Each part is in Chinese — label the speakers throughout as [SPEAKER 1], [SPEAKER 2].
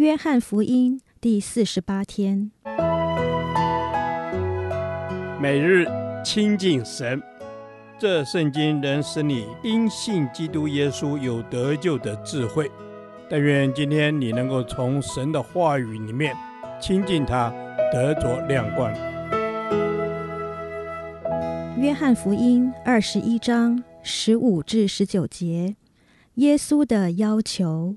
[SPEAKER 1] 约翰福音第四十八天，
[SPEAKER 2] 每日亲近神，这圣经能使你因信基督耶稣有得救的智慧。但愿今天你能够从神的话语里面亲近他，得着亮光。
[SPEAKER 1] 约翰福音二十一章十五至十九节，耶稣的要求。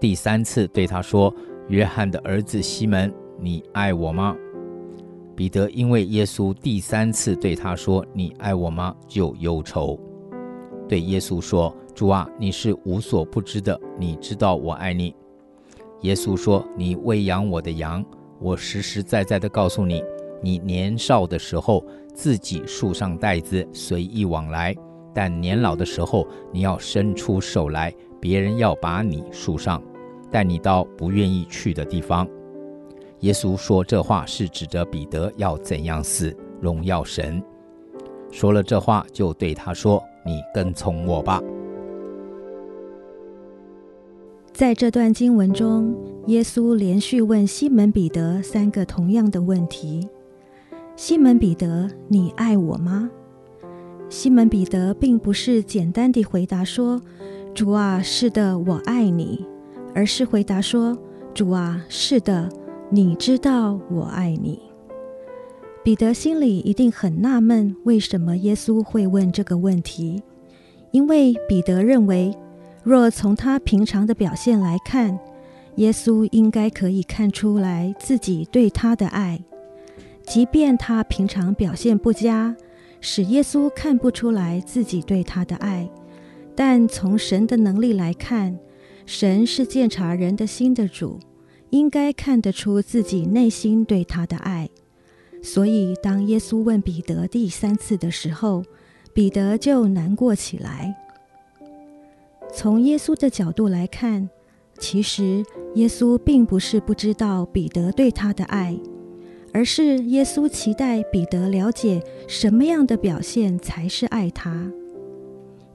[SPEAKER 3] 第三次对他说：“约翰的儿子西门，你爱我吗？”彼得因为耶稣第三次对他说：“你爱我吗？”就忧愁，对耶稣说：“主啊，你是无所不知的，你知道我爱你。”耶稣说：“你喂养我的羊。我实实在在的告诉你，你年少的时候自己束上带子，随意往来；但年老的时候，你要伸出手来。”别人要把你束上，带你到不愿意去的地方。耶稣说这话是指着彼得要怎样死，荣耀神。说了这话，就对他说：“你跟从我吧。”
[SPEAKER 1] 在这段经文中，耶稣连续问西门彼得三个同样的问题：“西门彼得，你爱我吗？”西门彼得并不是简单地回答说，主啊，是的，我爱你，而是回答说：“主啊，是的，你知道我爱你。”彼得心里一定很纳闷，为什么耶稣会问这个问题？因为彼得认为，若从他平常的表现来看，耶稣应该可以看出来自己对他的爱，即便他平常表现不佳，使耶稣看不出来自己对他的爱。但从神的能力来看，神是鉴察人的心的主，应该看得出自己内心对他的爱。所以，当耶稣问彼得第三次的时候，彼得就难过起来。从耶稣的角度来看，其实耶稣并不是不知道彼得对他的爱，而是耶稣期待彼得了解什么样的表现才是爱他。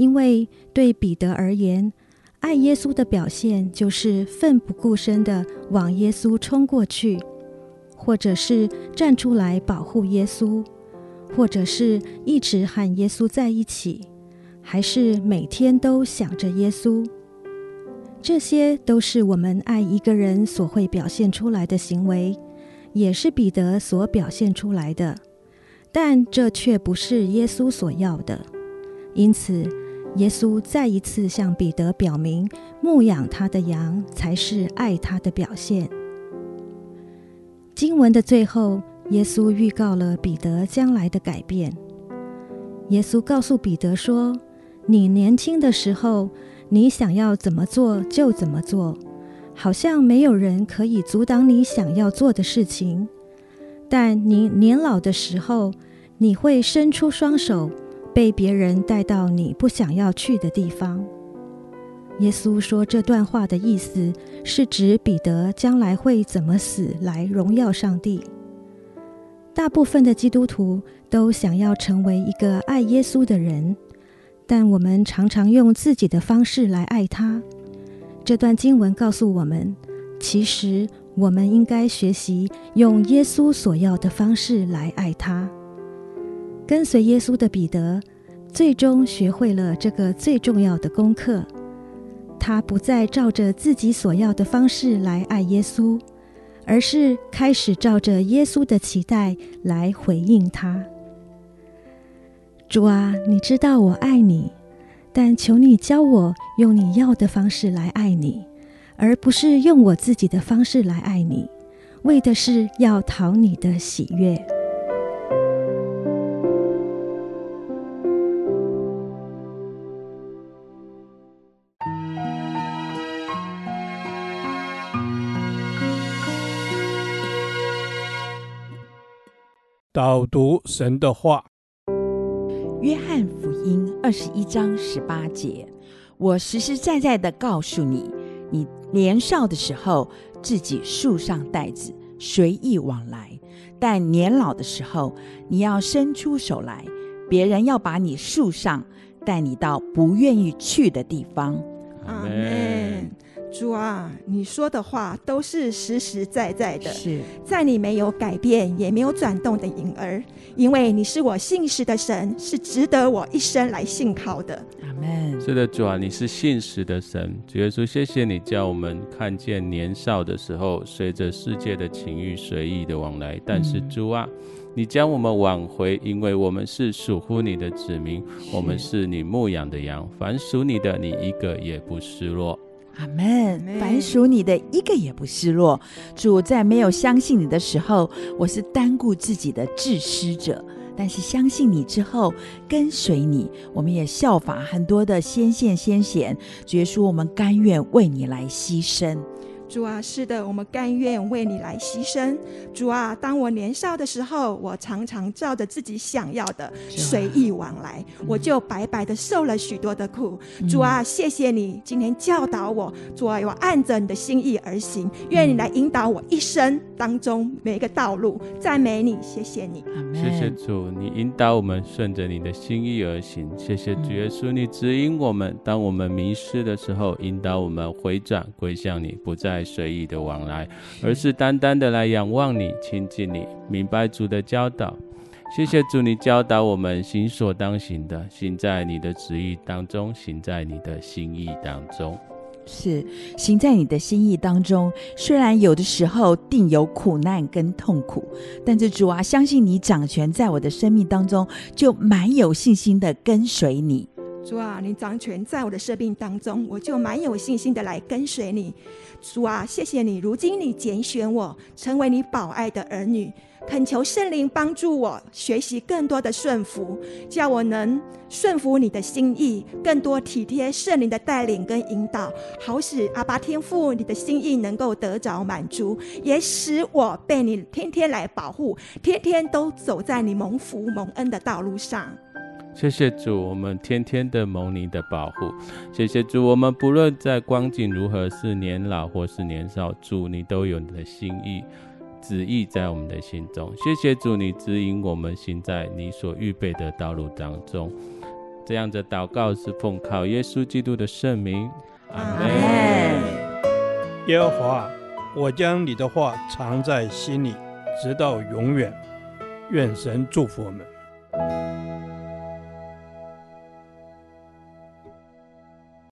[SPEAKER 1] 因为对彼得而言，爱耶稣的表现就是奋不顾身地往耶稣冲过去，或者是站出来保护耶稣，或者是一直和耶稣在一起，还是每天都想着耶稣。这些都是我们爱一个人所会表现出来的行为，也是彼得所表现出来的，但这却不是耶稣所要的，因此，耶稣再一次向彼得表明，牧养他的羊才是爱他的表现。经文的最后，耶稣预告了彼得将来的改变。耶稣告诉彼得说：“你年轻的时候，你想要怎么做就怎么做，好像没有人可以阻挡你想要做的事情。但你年老的时候，你会伸出双手。”被别人带到你不想要去的地方。耶稣说这段话的意思是指彼得将来会怎么死来荣耀上帝。大部分的基督徒都想要成为一个爱耶稣的人，但我们常常用自己的方式来爱他。这段经文告诉我们，其实我们应该学习用耶稣所要的方式来爱他。跟随耶稣的彼得，最终学会了这个最重要的功课。他不再照着自己所要的方式来爱耶稣，而是开始照着耶稣的期待来回应他。主啊，你知道我爱你，但求你教我用你要的方式来爱你，而不是用我自己的方式来爱你，为的是要讨你的喜悦。
[SPEAKER 2] 导读神的话。
[SPEAKER 4] 约翰福音二十一章十八节：我实实在在的告诉你，你年少的时候自己束上带子，随意往来；但年老的时候，你要伸出手来，别人要把你束上，带你到不愿意去的地方。
[SPEAKER 5] 阿门。主啊，你说的话都是实实在在的，
[SPEAKER 4] 是
[SPEAKER 5] 在你没有改变也没有转动的影儿，因为你是我信实的神，是值得我一生来信靠的。
[SPEAKER 4] 阿门。
[SPEAKER 6] 是的，主啊，你是信实的神，主耶稣，谢谢你叫我们看见年少的时候，随着世界的情欲随意的往来，但是主啊，嗯、你将我们挽回，因为我们是属乎你的子民，我们是你牧养的羊，凡属你的，你一个也不失落。
[SPEAKER 4] 阿门。凡属你的一个也不失落。主，在没有相信你的时候，我是单顾自己的自私者；但是相信你之后，跟随你，我们也效法很多的先贤先贤，绝说我们甘愿为你来牺牲。
[SPEAKER 5] 主啊，是的，我们甘愿为你来牺牲。主啊，当我年少的时候，我常常照着自己想要的随意往来，嗯、我就白白的受了许多的苦。嗯、主啊，谢谢你今天教导我，主啊，我按着你的心意而行。愿你来引导我一生当中每一个道路。赞美你，谢谢你。
[SPEAKER 6] 谢谢主，你引导我们顺着你的心意而行。谢谢主耶稣，你指引我们，当我们迷失的时候，引导我们回转归向你，不再随意的往来，而是单单的来仰望你、亲近你，明白主的教导。谢谢主，你教导我们行所当行的，行在你的旨意当中，行在你的心意当中。
[SPEAKER 4] 是行在你的心意当中。虽然有的时候定有苦难跟痛苦，但是主啊，相信你掌权在我的生命当中，就蛮有信心的跟随你。
[SPEAKER 5] 主啊，你掌权在我的生命当中，我就蛮有信心的来跟随你。主啊，谢谢你，如今你拣选我成为你宝爱的儿女，恳求圣灵帮助我学习更多的顺服，叫我能顺服你的心意，更多体贴圣灵的带领跟引导，好使阿爸天父你的心意能够得着满足，也使我被你天天来保护，天天都走在你蒙福蒙恩的道路上。
[SPEAKER 6] 谢谢主，我们天天的蒙你的保护。谢谢主，我们不论在光景如何，是年老或是年少，主你都有你的心意、旨意在我们的心中。谢谢主，你指引我们行在你所预备的道路当中。这样的祷告是奉靠耶稣基督的圣名，阿门。
[SPEAKER 2] 耶和华，我将你的话藏在心里，直到永远。愿神祝福我们。